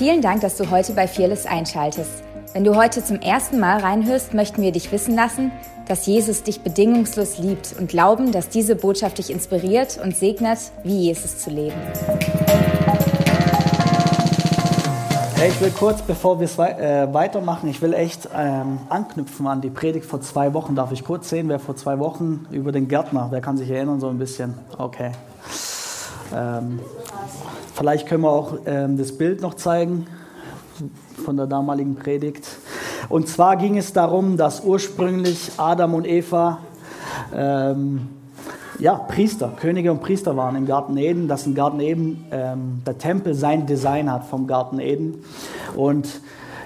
Vielen Dank, dass du heute bei Fearless einschaltest. Wenn du heute zum ersten Mal reinhörst, möchten wir dich wissen lassen, dass Jesus dich bedingungslos liebt und glauben, dass diese Botschaft dich inspiriert und segnet, wie Jesus zu leben. Ich will kurz, bevor wir es äh, weitermachen, ich will echt ähm, anknüpfen an die Predigt vor zwei Wochen. Darf ich kurz sehen, wer vor zwei Wochen über den Gärtner, wer kann sich erinnern so ein bisschen? Okay. Ähm, vielleicht können wir auch ähm, das Bild noch zeigen von der damaligen Predigt. Und zwar ging es darum, dass ursprünglich Adam und Eva ähm, ja, Priester, Könige und Priester waren im Garten Eden, dass im Garten Eden ähm, der Tempel sein Design hat vom Garten Eden. Und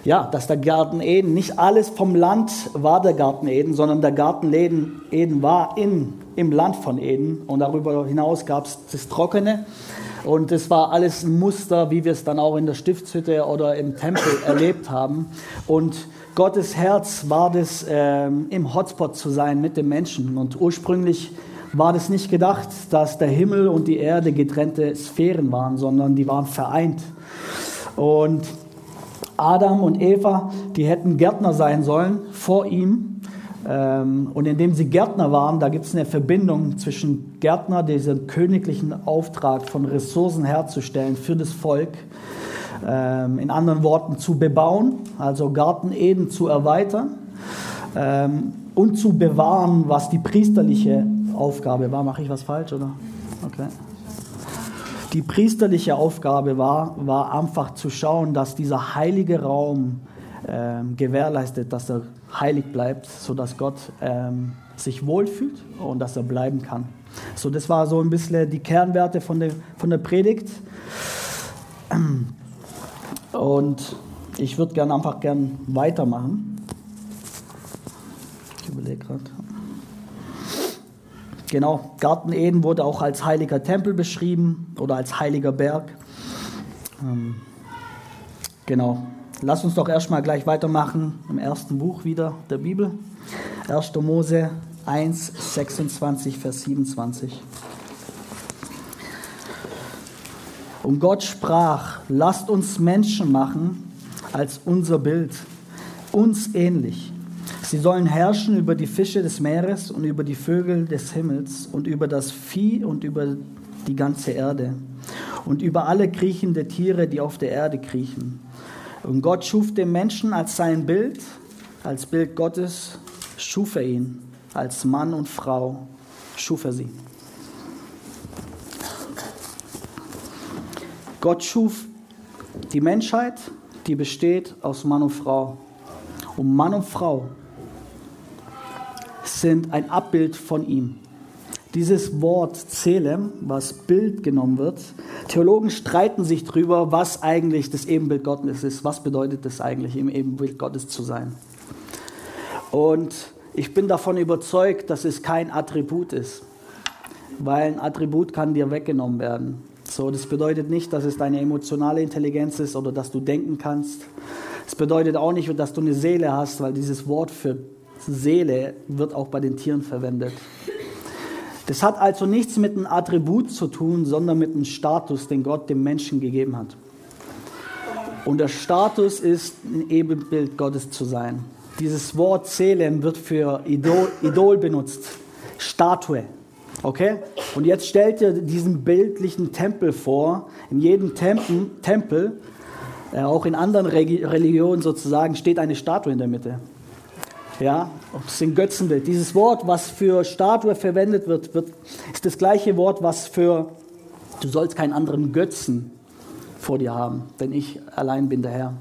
ja, dass der Garten Eden, nicht alles vom Land war der Garten Eden, sondern der Garten Eden, Eden war in, im Land von Eden. Und darüber hinaus gab es das Trockene. Und das war alles ein Muster, wie wir es dann auch in der Stiftshütte oder im Tempel erlebt haben. Und Gottes Herz war das, ähm, im Hotspot zu sein mit den Menschen. Und ursprünglich war das nicht gedacht, dass der Himmel und die Erde getrennte Sphären waren, sondern die waren vereint. Und Adam und Eva, die hätten Gärtner sein sollen vor ihm. Ähm, und indem sie Gärtner waren, da gibt es eine Verbindung zwischen Gärtner, diesen königlichen Auftrag von Ressourcen herzustellen für das Volk, ähm, in anderen Worten zu bebauen, also Garten Eden zu erweitern ähm, und zu bewahren, was die priesterliche Aufgabe war. Mache ich was falsch, oder? Okay. Die priesterliche Aufgabe war, war einfach zu schauen, dass dieser heilige Raum ähm, gewährleistet, dass er heilig bleibt, sodass Gott ähm, sich wohlfühlt und dass er bleiben kann. So, das war so ein bisschen die Kernwerte von der, von der Predigt. Und ich würde gerne einfach gern weitermachen. Ich überlege gerade. Genau, Garten Eden wurde auch als heiliger Tempel beschrieben oder als heiliger Berg. Ähm, genau, lass uns doch erstmal gleich weitermachen im ersten Buch wieder der Bibel. 1. Mose 1, 26, Vers 27. Und Gott sprach, lasst uns Menschen machen als unser Bild, uns ähnlich Sie sollen herrschen über die Fische des Meeres und über die Vögel des Himmels und über das Vieh und über die ganze Erde und über alle kriechende Tiere, die auf der Erde kriechen. Und Gott schuf den Menschen als sein Bild, als Bild Gottes schuf er ihn, als Mann und Frau schuf er sie. Gott schuf die Menschheit, die besteht aus Mann und Frau. Und Mann und Frau sind ein Abbild von ihm. Dieses Wort Zelem, was Bild genommen wird, Theologen streiten sich darüber, was eigentlich das Ebenbild Gottes ist. Was bedeutet es eigentlich, im Ebenbild Gottes zu sein? Und ich bin davon überzeugt, dass es kein Attribut ist, weil ein Attribut kann dir weggenommen werden. So, das bedeutet nicht, dass es deine emotionale Intelligenz ist oder dass du denken kannst. Es bedeutet auch nicht, dass du eine Seele hast, weil dieses Wort für Seele wird auch bei den Tieren verwendet. Das hat also nichts mit einem Attribut zu tun, sondern mit einem Status, den Gott dem Menschen gegeben hat. Und der Status ist, ein Ebenbild Gottes zu sein. Dieses Wort Seelen wird für Idol, Idol benutzt, Statue. Okay? Und jetzt stellt ihr diesen bildlichen Tempel vor. In jedem Tempel, Tempel äh, auch in anderen Religionen sozusagen, steht eine Statue in der Mitte. Ja, das ist ein Götzenbild. Dieses Wort, was für Statue verwendet wird, wird, ist das gleiche Wort, was für du sollst keinen anderen Götzen vor dir haben, denn ich allein bin der Herr.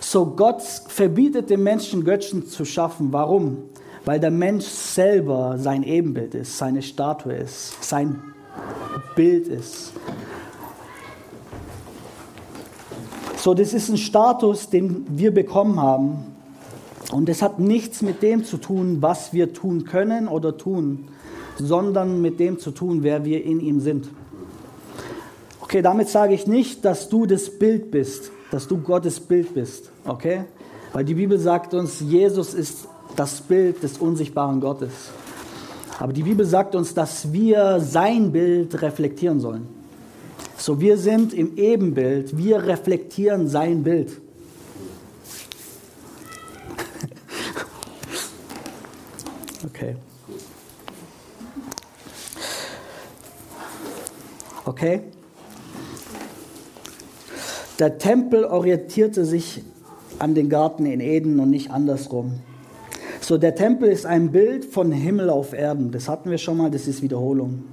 So Gott verbietet dem Menschen Götzen zu schaffen. Warum? Weil der Mensch selber sein Ebenbild ist, seine Statue ist, sein Bild ist. So, das ist ein Status, den wir bekommen haben und es hat nichts mit dem zu tun, was wir tun können oder tun, sondern mit dem zu tun, wer wir in ihm sind. Okay, damit sage ich nicht, dass du das Bild bist, dass du Gottes Bild bist, okay? Weil die Bibel sagt uns, Jesus ist das Bild des unsichtbaren Gottes. Aber die Bibel sagt uns, dass wir sein Bild reflektieren sollen. So, wir sind im Ebenbild, wir reflektieren sein Bild. Okay. Okay? Der Tempel orientierte sich an den Garten in Eden und nicht andersrum. So, der Tempel ist ein Bild von Himmel auf Erden. Das hatten wir schon mal, das ist Wiederholung.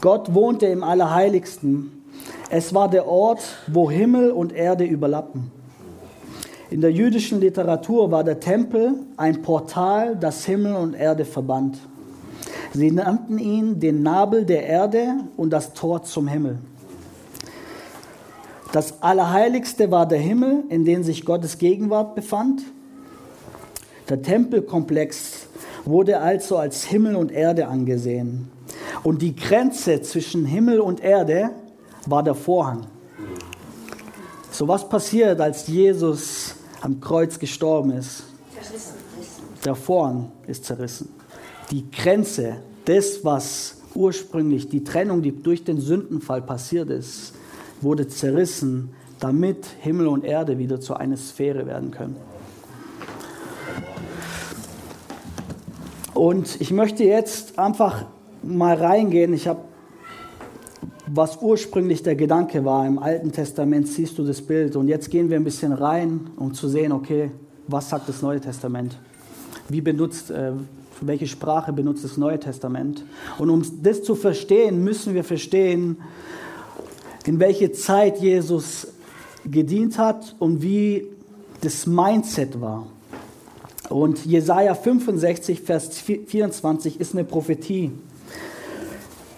Gott wohnte im Allerheiligsten. Es war der Ort, wo Himmel und Erde überlappen. In der jüdischen Literatur war der Tempel ein Portal, das Himmel und Erde verband. Sie nannten ihn den Nabel der Erde und das Tor zum Himmel. Das Allerheiligste war der Himmel, in dem sich Gottes Gegenwart befand. Der Tempelkomplex wurde also als Himmel und Erde angesehen. Und die Grenze zwischen Himmel und Erde war der Vorhang. So was passiert, als Jesus am Kreuz gestorben ist? Der Vorhang ist zerrissen. Die Grenze, das was ursprünglich die Trennung, die durch den Sündenfall passiert ist, wurde zerrissen, damit Himmel und Erde wieder zu einer Sphäre werden können. Und ich möchte jetzt einfach mal reingehen. Ich habe, was ursprünglich der Gedanke war, im Alten Testament siehst du das Bild. Und jetzt gehen wir ein bisschen rein, um zu sehen, okay, was sagt das Neue Testament? Wie benutzt, äh, welche Sprache benutzt das Neue Testament? Und um das zu verstehen, müssen wir verstehen, in welche Zeit Jesus gedient hat und wie das Mindset war. Und Jesaja 65, Vers 24 ist eine Prophetie.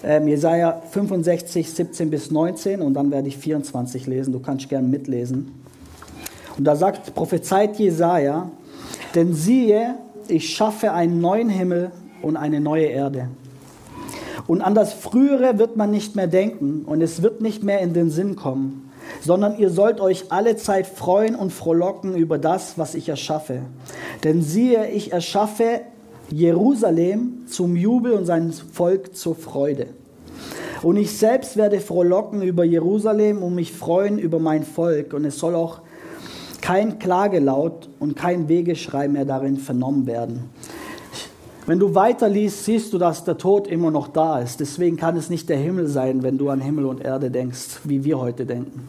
Ähm, Jesaja 65, 17 bis 19 und dann werde ich 24 lesen. Du kannst gerne mitlesen. Und da sagt, prophezeit Jesaja, denn siehe, ich schaffe einen neuen Himmel und eine neue Erde und an das Frühere wird man nicht mehr denken und es wird nicht mehr in den Sinn kommen, sondern ihr sollt euch alle Zeit freuen und frohlocken über das, was ich erschaffe. Denn siehe, ich erschaffe Jerusalem zum Jubel und sein Volk zur Freude. Und ich selbst werde frohlocken über Jerusalem und mich freuen über mein Volk. Und es soll auch kein Klagelaut und kein Wegeschrei mehr darin vernommen werden. Wenn du weiterliest, siehst du, dass der Tod immer noch da ist. Deswegen kann es nicht der Himmel sein, wenn du an Himmel und Erde denkst, wie wir heute denken.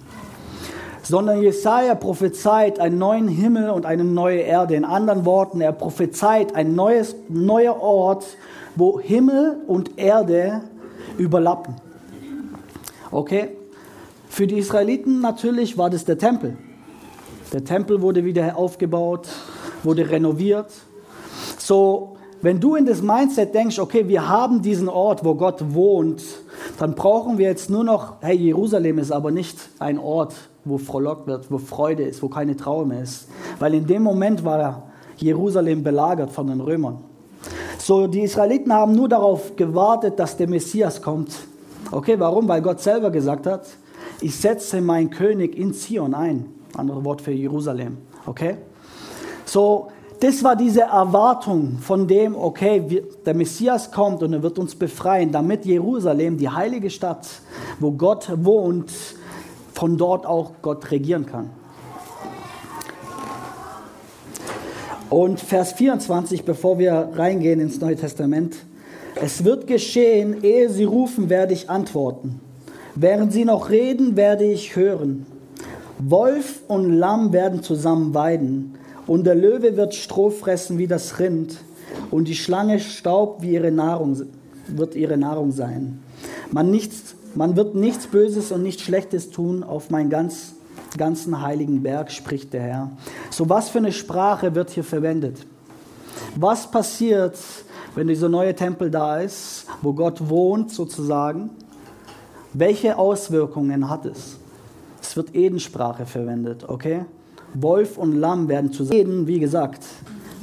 Sondern Jesaja prophezeit einen neuen Himmel und eine neue Erde. In anderen Worten, er prophezeit ein neues, neuer Ort, wo Himmel und Erde überlappen. Okay? Für die Israeliten natürlich war das der Tempel. Der Tempel wurde wieder aufgebaut, wurde renoviert. So wenn du in das Mindset denkst, okay, wir haben diesen Ort, wo Gott wohnt, dann brauchen wir jetzt nur noch, hey, Jerusalem ist aber nicht ein Ort, wo frohlockt wird, wo Freude ist, wo keine Trauer mehr ist. Weil in dem Moment war Jerusalem belagert von den Römern. So, die Israeliten haben nur darauf gewartet, dass der Messias kommt. Okay, warum? Weil Gott selber gesagt hat, ich setze meinen König in Zion ein. Andere Wort für Jerusalem. Okay? So, das war diese Erwartung von dem, okay, wir, der Messias kommt und er wird uns befreien, damit Jerusalem, die heilige Stadt, wo Gott wohnt, von dort auch Gott regieren kann. Und Vers 24, bevor wir reingehen ins Neue Testament. Es wird geschehen, ehe sie rufen, werde ich antworten. Während sie noch reden, werde ich hören. Wolf und Lamm werden zusammen weiden. Und der Löwe wird Stroh fressen wie das Rind, und die Schlange Staub wie ihre Nahrung, wird ihre Nahrung sein. Man, nichts, man wird nichts Böses und nichts Schlechtes tun auf meinen ganz, ganzen heiligen Berg, spricht der Herr. So was für eine Sprache wird hier verwendet? Was passiert, wenn dieser neue Tempel da ist, wo Gott wohnt sozusagen? Welche Auswirkungen hat es? Es wird Edensprache verwendet, okay? Wolf und Lamm werden zusammen. Wie gesagt,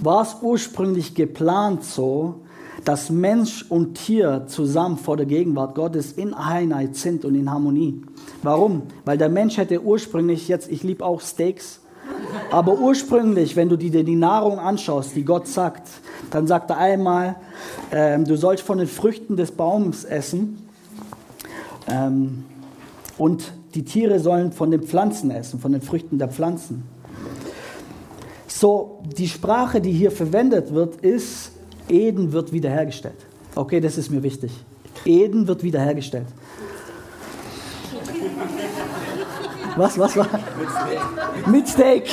war es ursprünglich geplant so, dass Mensch und Tier zusammen vor der Gegenwart Gottes in Einheit sind und in Harmonie. Warum? Weil der Mensch hätte ursprünglich, jetzt, ich liebe auch Steaks, aber ursprünglich, wenn du dir die Nahrung anschaust, die Gott sagt, dann sagt er einmal, ähm, du sollst von den Früchten des Baums essen. Ähm, Und die Tiere sollen von den Pflanzen essen, von den Früchten der Pflanzen. So, die Sprache, die hier verwendet wird, ist, Eden wird wiederhergestellt. Okay, das ist mir wichtig. Eden wird wiederhergestellt. Was, was, was? Mit Steak.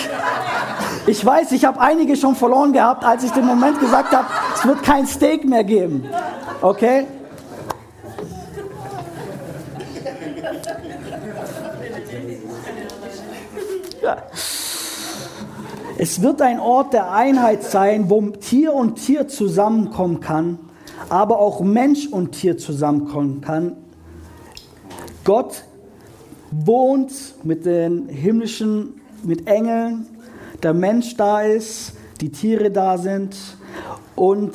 Ich weiß, ich habe einige schon verloren gehabt, als ich den Moment gesagt habe, es wird kein Steak mehr geben. Okay? Ja. Es wird ein Ort der Einheit sein, wo Tier und Tier zusammenkommen kann, aber auch Mensch und Tier zusammenkommen kann. Gott wohnt mit den himmlischen, mit Engeln, der Mensch da ist, die Tiere da sind und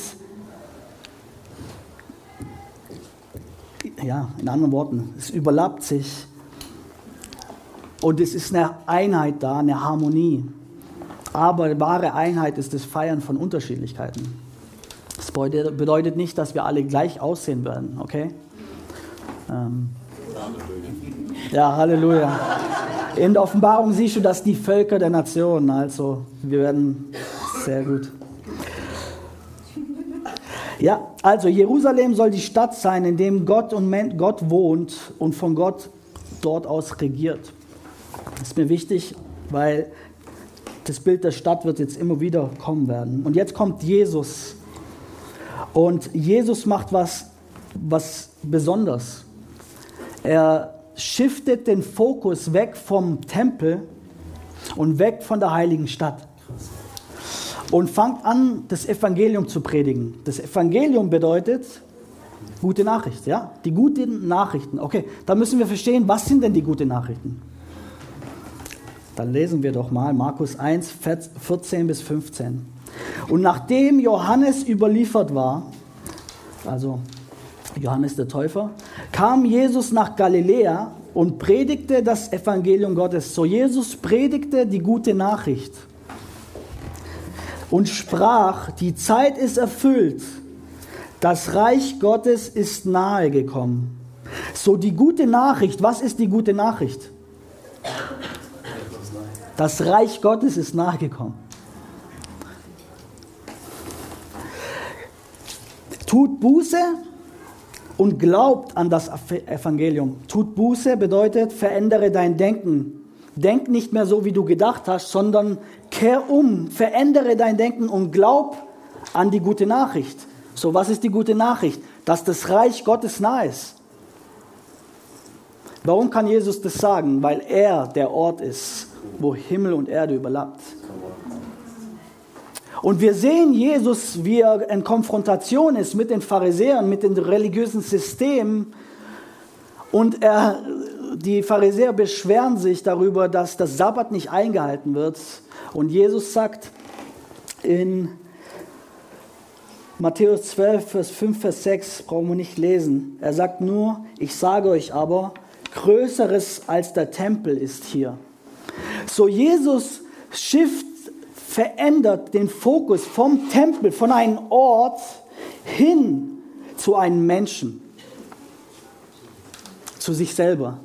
ja, in anderen Worten, es überlappt sich und es ist eine Einheit da, eine Harmonie. Aber wahre Einheit ist das Feiern von Unterschiedlichkeiten. Das bedeutet nicht, dass wir alle gleich aussehen werden, okay? Ähm, ja, Halleluja. In der Offenbarung siehst du, dass die Völker der Nationen, also wir werden sehr gut. Ja, also Jerusalem soll die Stadt sein, in dem Gott und Gott wohnt und von Gott dort aus regiert. Das ist mir wichtig, weil das Bild der Stadt wird jetzt immer wieder kommen werden. Und jetzt kommt Jesus. Und Jesus macht was, was Besonderes. Er shiftet den Fokus weg vom Tempel und weg von der heiligen Stadt. Und fängt an, das Evangelium zu predigen. Das Evangelium bedeutet gute Nachricht, ja? Die guten Nachrichten. Okay, da müssen wir verstehen, was sind denn die guten Nachrichten? Dann lesen wir doch mal Markus 1, 14 bis 15. Und nachdem Johannes überliefert war, also Johannes der Täufer, kam Jesus nach Galiläa und predigte das Evangelium Gottes. So Jesus predigte die gute Nachricht und sprach, die Zeit ist erfüllt, das Reich Gottes ist nahe gekommen. So die gute Nachricht, was ist die gute Nachricht? Das Reich Gottes ist nahegekommen. Tut Buße und glaubt an das Evangelium. Tut Buße bedeutet, verändere dein Denken. Denk nicht mehr so, wie du gedacht hast, sondern kehr um, verändere dein Denken und glaub an die gute Nachricht. So, was ist die gute Nachricht? Dass das Reich Gottes nah ist. Warum kann Jesus das sagen? Weil er der Ort ist, wo Himmel und Erde überlappt. Und wir sehen Jesus, wie er in Konfrontation ist mit den Pharisäern, mit dem religiösen System. Und er, die Pharisäer beschweren sich darüber, dass das Sabbat nicht eingehalten wird. Und Jesus sagt in Matthäus 12, Vers 5, Vers 6, brauchen wir nicht lesen. Er sagt nur, ich sage euch aber, Größeres als der Tempel ist hier. So Jesus shift verändert den Fokus vom Tempel, von einem Ort hin zu einem Menschen, zu sich selber.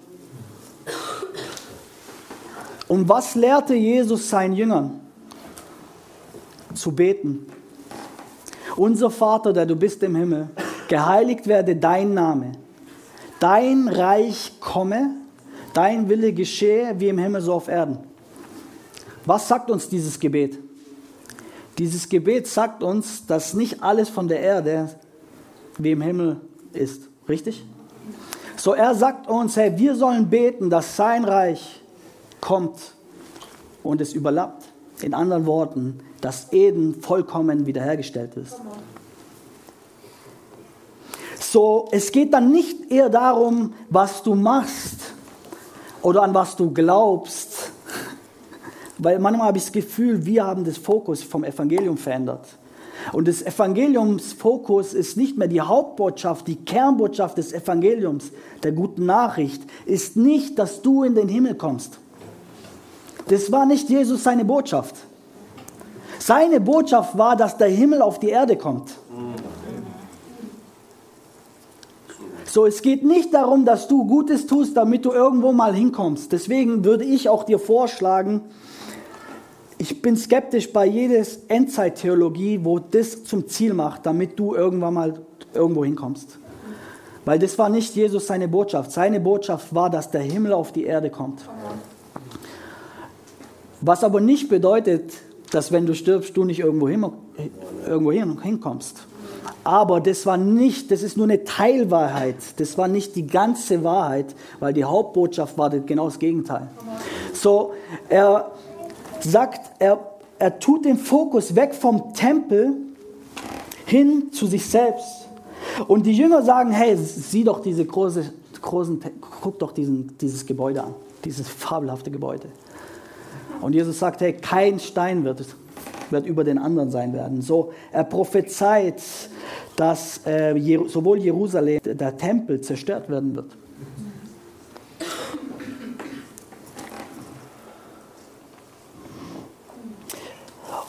Und was lehrte Jesus seinen Jüngern? Zu beten. Unser Vater, der du bist im Himmel, geheiligt werde dein Name. Dein Reich komme, dein Wille geschehe wie im Himmel so auf Erden. Was sagt uns dieses Gebet? Dieses Gebet sagt uns, dass nicht alles von der Erde wie im Himmel ist. Richtig? So, er sagt uns, hey, wir sollen beten, dass sein Reich kommt und es überlappt. In anderen Worten, dass Eden vollkommen wiederhergestellt ist. So, es geht dann nicht eher darum, was du machst oder an was du glaubst, weil manchmal habe ich das Gefühl, wir haben das Fokus vom Evangelium verändert. Und das Evangeliumsfokus ist nicht mehr die Hauptbotschaft, die Kernbotschaft des Evangeliums, der guten Nachricht, ist nicht, dass du in den Himmel kommst. Das war nicht Jesus seine Botschaft. Seine Botschaft war, dass der Himmel auf die Erde kommt. So, es geht nicht darum, dass du Gutes tust, damit du irgendwo mal hinkommst. Deswegen würde ich auch dir vorschlagen, ich bin skeptisch bei jedes Endzeittheologie, wo das zum Ziel macht, damit du irgendwann mal irgendwo hinkommst. Weil das war nicht Jesus seine Botschaft. Seine Botschaft war, dass der Himmel auf die Erde kommt. Was aber nicht bedeutet, dass wenn du stirbst, du nicht irgendwo, hin, irgendwo hin, hinkommst. Aber das war nicht, das ist nur eine Teilwahrheit. Das war nicht die ganze Wahrheit, weil die Hauptbotschaft war genau das Gegenteil. So, er sagt, er, er tut den Fokus weg vom Tempel hin zu sich selbst. Und die Jünger sagen, hey, sieh doch diese große, großen, guck doch diesen, dieses Gebäude an, dieses fabelhafte Gebäude. Und Jesus sagt, hey, kein Stein wird, wird über den anderen sein werden. So, er prophezeit, dass äh, sowohl Jerusalem, der Tempel zerstört werden wird.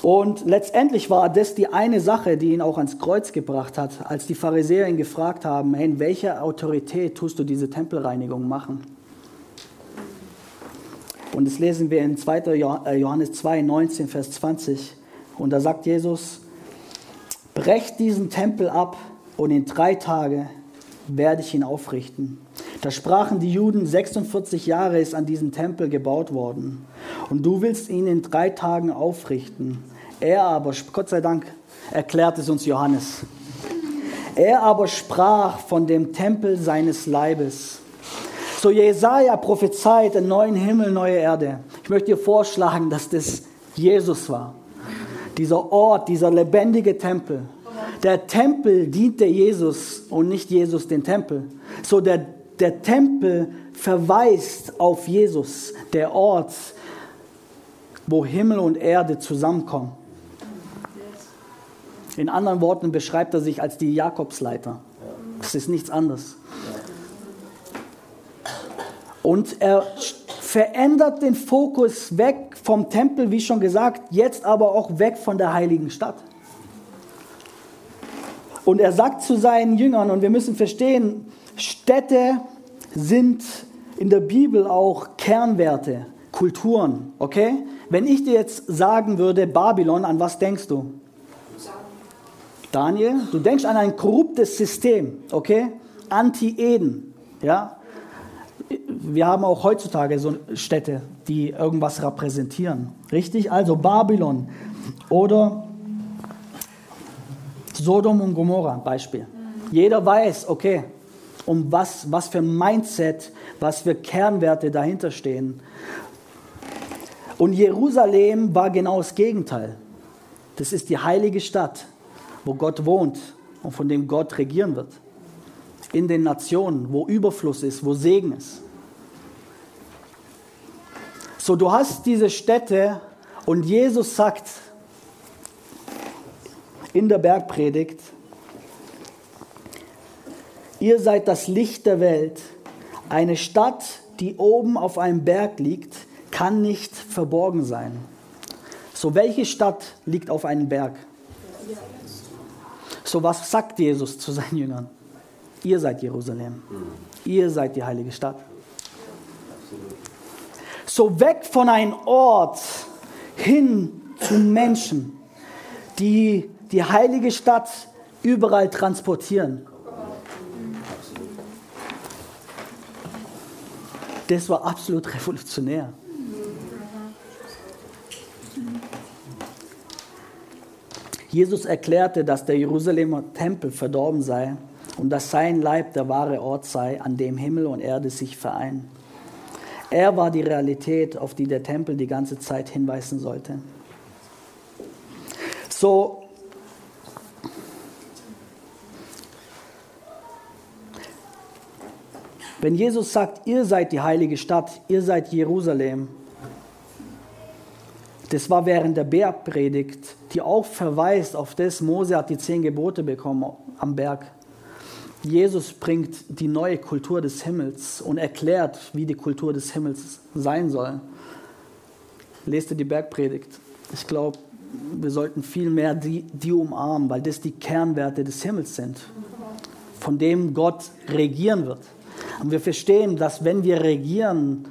Und letztendlich war das die eine Sache, die ihn auch ans Kreuz gebracht hat, als die Pharisäer ihn gefragt haben, hey, in welcher Autorität tust du diese Tempelreinigung machen? Und das lesen wir in 2. Äh, Johannes 2, 19, Vers 20. Und da sagt Jesus, brecht diesen Tempel ab und in drei Tagen werde ich ihn aufrichten. Da sprachen die Juden, 46 Jahre ist an diesem Tempel gebaut worden und du willst ihn in drei Tagen aufrichten. Er aber, Gott sei Dank, erklärt es uns Johannes. Er aber sprach von dem Tempel seines Leibes. So Jesaja prophezeit einen neuen Himmel, neue Erde. Ich möchte dir vorschlagen, dass das Jesus war. Dieser Ort, dieser lebendige Tempel. Der Tempel diente Jesus und nicht Jesus den Tempel. So der, der Tempel verweist auf Jesus, der Ort, wo Himmel und Erde zusammenkommen. In anderen Worten beschreibt er sich als die Jakobsleiter. Das ist nichts anderes. Und er verändert den Fokus weg vom Tempel, wie schon gesagt, jetzt aber auch weg von der heiligen Stadt. Und er sagt zu seinen Jüngern, und wir müssen verstehen, Städte sind in der Bibel auch Kernwerte, Kulturen, okay? Wenn ich dir jetzt sagen würde, Babylon, an was denkst du? Daniel, du denkst an ein korruptes System, okay? Anti-Eden, ja? Wir haben auch heutzutage so Städte, die irgendwas repräsentieren, richtig? Also Babylon oder Sodom und Gomorra, Beispiel. Jeder weiß, okay, um was, was für Mindset, was für Kernwerte dahinter stehen. Und Jerusalem war genau das Gegenteil. Das ist die heilige Stadt wo Gott wohnt und von dem Gott regieren wird. In den Nationen, wo Überfluss ist, wo Segen ist. So, du hast diese Städte und Jesus sagt in der Bergpredigt, ihr seid das Licht der Welt. Eine Stadt, die oben auf einem Berg liegt, kann nicht verborgen sein. So, welche Stadt liegt auf einem Berg? So was sagt Jesus zu seinen Jüngern? Ihr seid Jerusalem. Ihr seid die heilige Stadt. So weg von einem Ort hin zu Menschen, die die heilige Stadt überall transportieren. Das war absolut revolutionär. Jesus erklärte, dass der Jerusalemer Tempel verdorben sei und dass sein Leib der wahre Ort sei, an dem Himmel und Erde sich vereinen. Er war die Realität, auf die der Tempel die ganze Zeit hinweisen sollte. So, wenn Jesus sagt, ihr seid die heilige Stadt, ihr seid Jerusalem, das war während der Bergpredigt, die auch verweist auf das, Mose hat die zehn Gebote bekommen am Berg. Jesus bringt die neue Kultur des Himmels und erklärt, wie die Kultur des Himmels sein soll. Lest ihr die Bergpredigt. Ich glaube, wir sollten viel mehr die, die umarmen, weil das die Kernwerte des Himmels sind. von dem Gott regieren wird. Und wir verstehen, dass wenn wir regieren,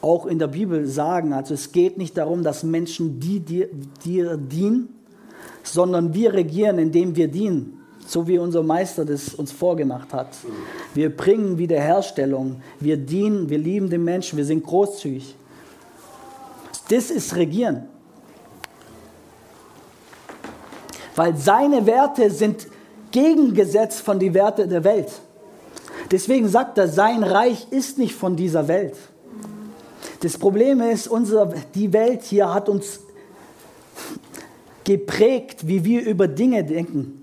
auch in der Bibel sagen, also es geht nicht darum, dass Menschen die dir, dir dienen, sondern wir regieren, indem wir dienen, so wie unser Meister das uns vorgemacht hat. Wir bringen Wiederherstellung, wir dienen, wir lieben den Menschen, wir sind großzügig. Das ist Regieren. Weil seine Werte sind gegengesetzt von den Werten der Welt. Deswegen sagt er, sein Reich ist nicht von dieser Welt. Das Problem ist, unsere, die Welt hier hat uns geprägt, wie wir über Dinge denken.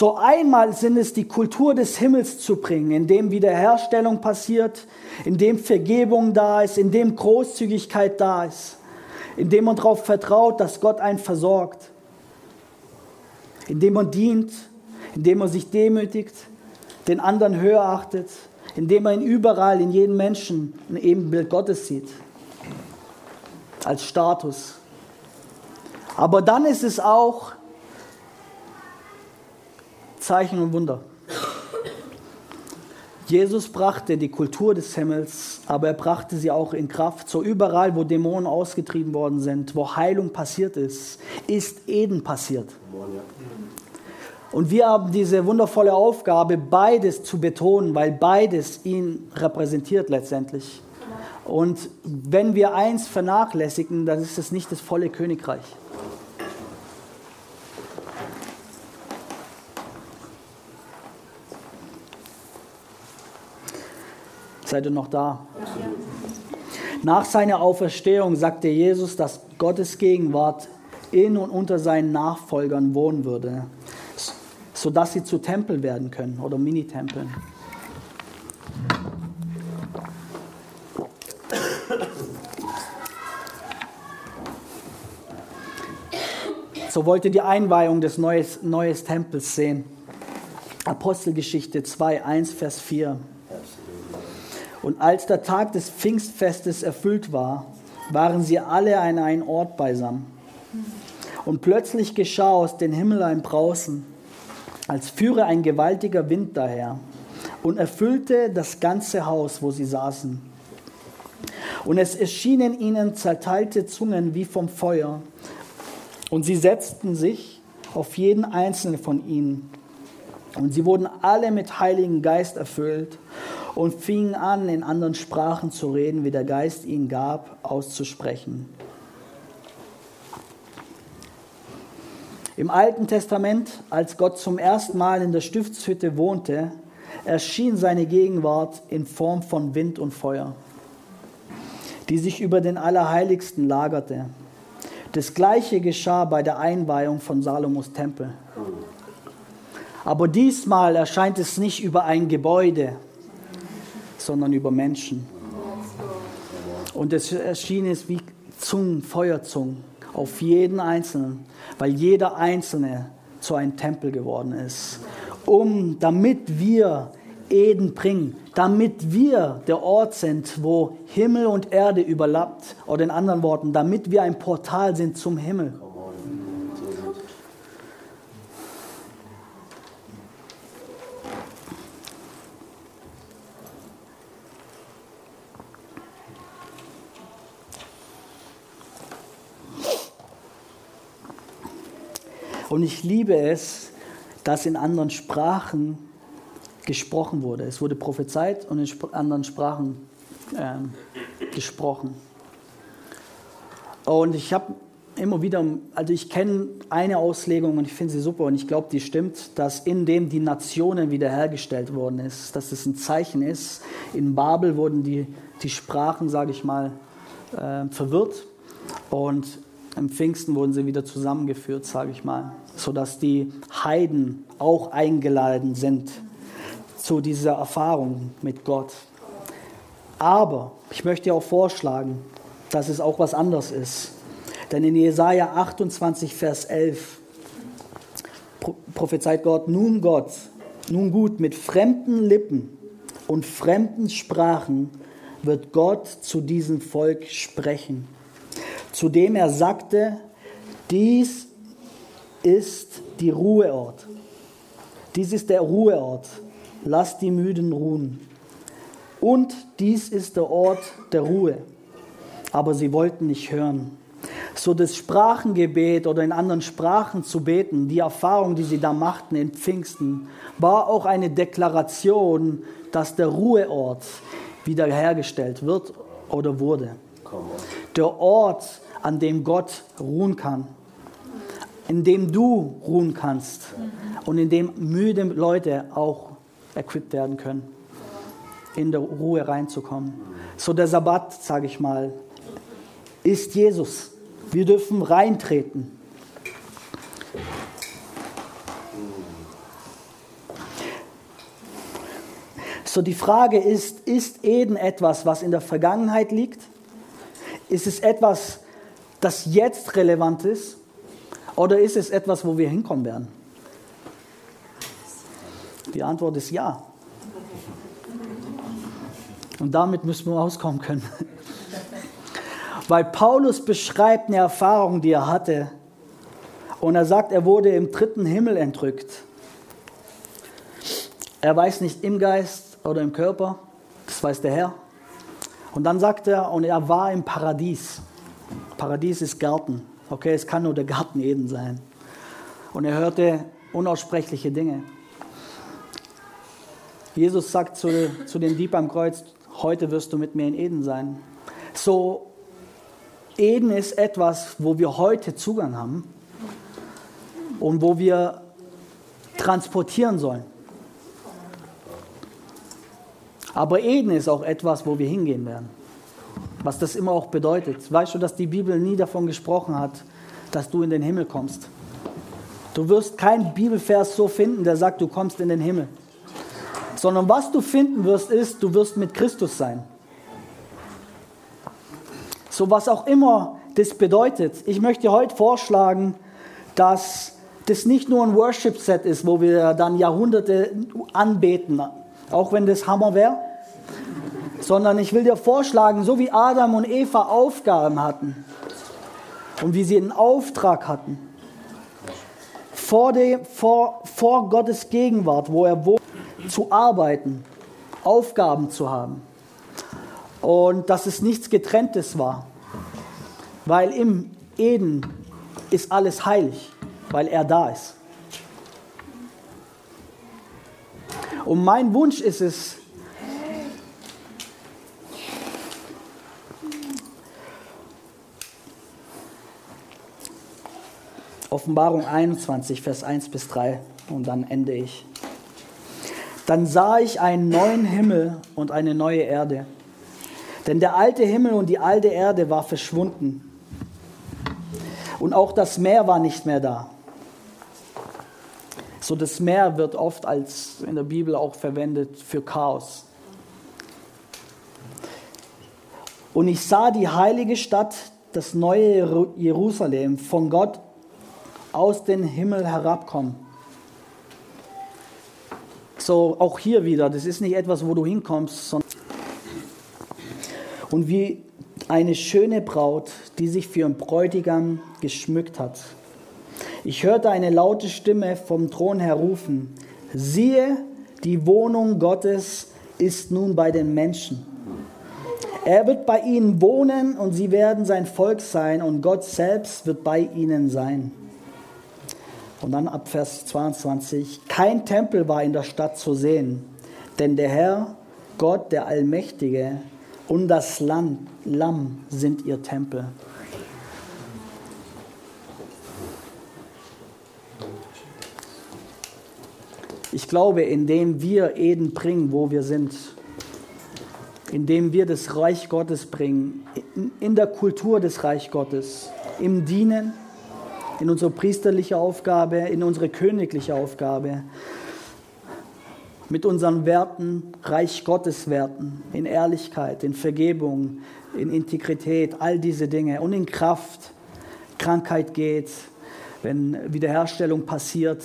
So einmal sind es die Kultur des Himmels zu bringen, in dem Wiederherstellung passiert, in dem Vergebung da ist, in dem Großzügigkeit da ist, in dem man darauf vertraut, dass Gott einen versorgt, in dem man dient, in dem man sich demütigt, den anderen höher achtet, indem er ihn überall, in jedem Menschen ein Ebenbild Gottes sieht. Als Status. Aber dann ist es auch Zeichen und Wunder. Jesus brachte die Kultur des Himmels, aber er brachte sie auch in Kraft. So überall, wo Dämonen ausgetrieben worden sind, wo Heilung passiert ist, ist Eden passiert. Und wir haben diese wundervolle Aufgabe, beides zu betonen, weil beides ihn repräsentiert letztendlich. Und wenn wir eins vernachlässigen, dann ist es nicht das volle Königreich. Seid ihr noch da? Nach seiner Auferstehung sagte Jesus, dass Gottes Gegenwart in und unter seinen Nachfolgern wohnen würde sodass sie zu Tempel werden können oder Minitempeln. So wollte die Einweihung des neues, neues Tempels sehen. Apostelgeschichte 2, 1, Vers 4. Und als der Tag des Pfingstfestes erfüllt war, waren sie alle an einem Ort beisammen. Und plötzlich geschah aus dem Himmel ein Brausen als führe ein gewaltiger Wind daher und erfüllte das ganze Haus, wo sie saßen. Und es erschienen ihnen zerteilte Zungen wie vom Feuer, und sie setzten sich auf jeden einzelnen von ihnen. Und sie wurden alle mit Heiligen Geist erfüllt und fingen an, in anderen Sprachen zu reden, wie der Geist ihnen gab, auszusprechen. Im Alten Testament, als Gott zum ersten Mal in der Stiftshütte wohnte, erschien seine Gegenwart in Form von Wind und Feuer, die sich über den Allerheiligsten lagerte. Das gleiche geschah bei der Einweihung von Salomos Tempel. Aber diesmal erscheint es nicht über ein Gebäude, sondern über Menschen. Und es erschien es wie Zungen, Feuerzungen auf jeden Einzelnen, weil jeder Einzelne zu einem Tempel geworden ist, um, damit wir Eden bringen, damit wir der Ort sind, wo Himmel und Erde überlappt, oder in anderen Worten, damit wir ein Portal sind zum Himmel. Und ich liebe es, dass in anderen Sprachen gesprochen wurde. Es wurde prophezeit und in anderen Sprachen äh, gesprochen. Und ich habe immer wieder, also ich kenne eine Auslegung und ich finde sie super und ich glaube, die stimmt, dass in dem die Nationen wiederhergestellt worden ist, dass es ein Zeichen ist. In Babel wurden die, die Sprachen, sage ich mal, äh, verwirrt und im Pfingsten wurden sie wieder zusammengeführt, sage ich mal, sodass die Heiden auch eingeladen sind zu dieser Erfahrung mit Gott. Aber ich möchte auch vorschlagen, dass es auch was anderes ist. Denn in Jesaja 28, Vers 11 prophezeit Gott: Nun Gott, nun gut, mit fremden Lippen und fremden Sprachen wird Gott zu diesem Volk sprechen zu dem er sagte, Dies ist die Ruheort. Dies ist der Ruheort. Lass die Müden ruhen. Und dies ist der Ort der Ruhe. Aber sie wollten nicht hören. So das Sprachengebet oder in anderen Sprachen zu beten, die Erfahrung, die sie da machten in Pfingsten, war auch eine Deklaration, dass der Ruheort wiederhergestellt wird oder wurde. Der Ort, an dem Gott ruhen kann, in dem du ruhen kannst und in dem müde Leute auch equipped werden können, in der Ruhe reinzukommen. So der Sabbat, sage ich mal, ist Jesus. Wir dürfen reintreten. So die Frage ist, ist Eden etwas, was in der Vergangenheit liegt? Ist es etwas, das jetzt relevant ist? Oder ist es etwas, wo wir hinkommen werden? Die Antwort ist ja. Und damit müssen wir auskommen können. Weil Paulus beschreibt eine Erfahrung, die er hatte. Und er sagt, er wurde im dritten Himmel entrückt. Er weiß nicht im Geist oder im Körper, das weiß der Herr. Und dann sagt er, und er war im Paradies. Paradies ist Garten. Okay, es kann nur der Garten Eden sein. Und er hörte unaussprechliche Dinge. Jesus sagt zu, zu dem Dieb am Kreuz, heute wirst du mit mir in Eden sein. So, Eden ist etwas, wo wir heute Zugang haben und wo wir transportieren sollen. Aber Eden ist auch etwas, wo wir hingehen werden. Was das immer auch bedeutet. Weißt du, dass die Bibel nie davon gesprochen hat, dass du in den Himmel kommst? Du wirst keinen Bibelvers so finden, der sagt, du kommst in den Himmel sondern was du finden wirst, ist, du wirst mit Christus sein. So was auch immer das bedeutet. Ich möchte heute vorschlagen, dass das nicht nur ein Worship-Set ist, wo wir dann Jahrhunderte anbeten, auch wenn das Hammer wäre, sondern ich will dir vorschlagen, so wie Adam und Eva Aufgaben hatten und wie sie einen Auftrag hatten, vor, die, vor, vor Gottes Gegenwart, wo er wohnt, zu arbeiten, Aufgaben zu haben. Und dass es nichts Getrenntes war. Weil im Eden ist alles heilig, weil er da ist. Und mein Wunsch ist es, Offenbarung 21, Vers 1 bis 3 und dann ende ich. Dann sah ich einen neuen Himmel und eine neue Erde. Denn der alte Himmel und die alte Erde war verschwunden. Und auch das Meer war nicht mehr da. So das Meer wird oft als in der Bibel auch verwendet für Chaos. Und ich sah die heilige Stadt, das neue Jerusalem, von Gott aus dem Himmel herabkommen so auch hier wieder, das ist nicht etwas, wo du hinkommst, sondern und wie eine schöne Braut, die sich für einen Bräutigam geschmückt hat. Ich hörte eine laute Stimme vom Thron her rufen, siehe, die Wohnung Gottes ist nun bei den Menschen. Er wird bei ihnen wohnen und sie werden sein Volk sein und Gott selbst wird bei ihnen sein. Und dann ab Vers 22, kein Tempel war in der Stadt zu sehen, denn der Herr, Gott, der Allmächtige und das Lamm sind ihr Tempel. Ich glaube, indem wir Eden bringen, wo wir sind, indem wir das Reich Gottes bringen, in der Kultur des Reich Gottes, im Dienen, in unsere priesterliche Aufgabe, in unsere königliche Aufgabe, mit unseren Werten, Reich Gottes Werten, in Ehrlichkeit, in Vergebung, in Integrität, all diese Dinge und in Kraft. Krankheit geht, wenn Wiederherstellung passiert,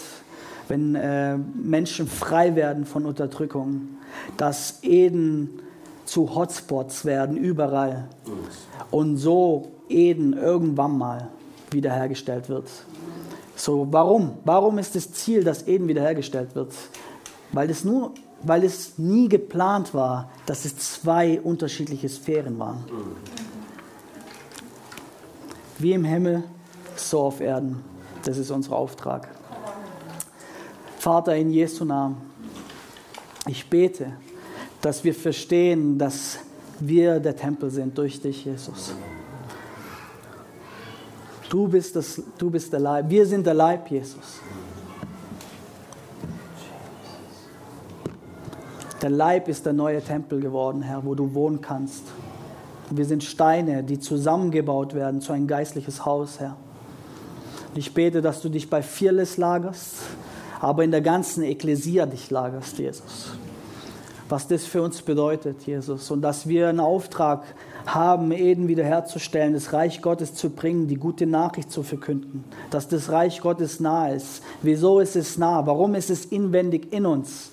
wenn äh, Menschen frei werden von Unterdrückung, dass Eden zu Hotspots werden überall und so Eden irgendwann mal wiederhergestellt wird. So, warum? Warum ist das Ziel, dass Eden wiederhergestellt wird? Weil es, nur, weil es nie geplant war, dass es zwei unterschiedliche Sphären waren. Wie im Himmel, so auf Erden. Das ist unser Auftrag. Vater, in Jesu Namen, ich bete, dass wir verstehen, dass wir der Tempel sind durch dich, Jesus. Du bist, das, du bist der Leib. Wir sind der Leib, Jesus. Der Leib ist der neue Tempel geworden, Herr, wo du wohnen kannst. Wir sind Steine, die zusammengebaut werden zu ein geistliches Haus, Herr. Ich bete, dass du dich bei Fearless lagerst, aber in der ganzen Ekklesia dich lagerst, Jesus. Was das für uns bedeutet, Jesus. Und dass wir einen Auftrag haben, Eden wiederherzustellen, das Reich Gottes zu bringen, die gute Nachricht zu verkünden, dass das Reich Gottes nah ist. Wieso ist es nah? Warum ist es inwendig in uns?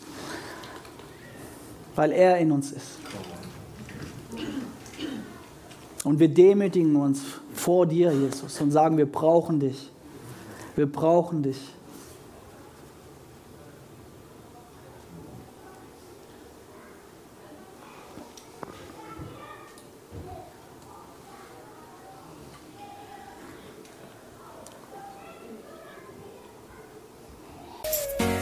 Weil er in uns ist. Und wir demütigen uns vor dir, Jesus, und sagen, wir brauchen dich. Wir brauchen dich.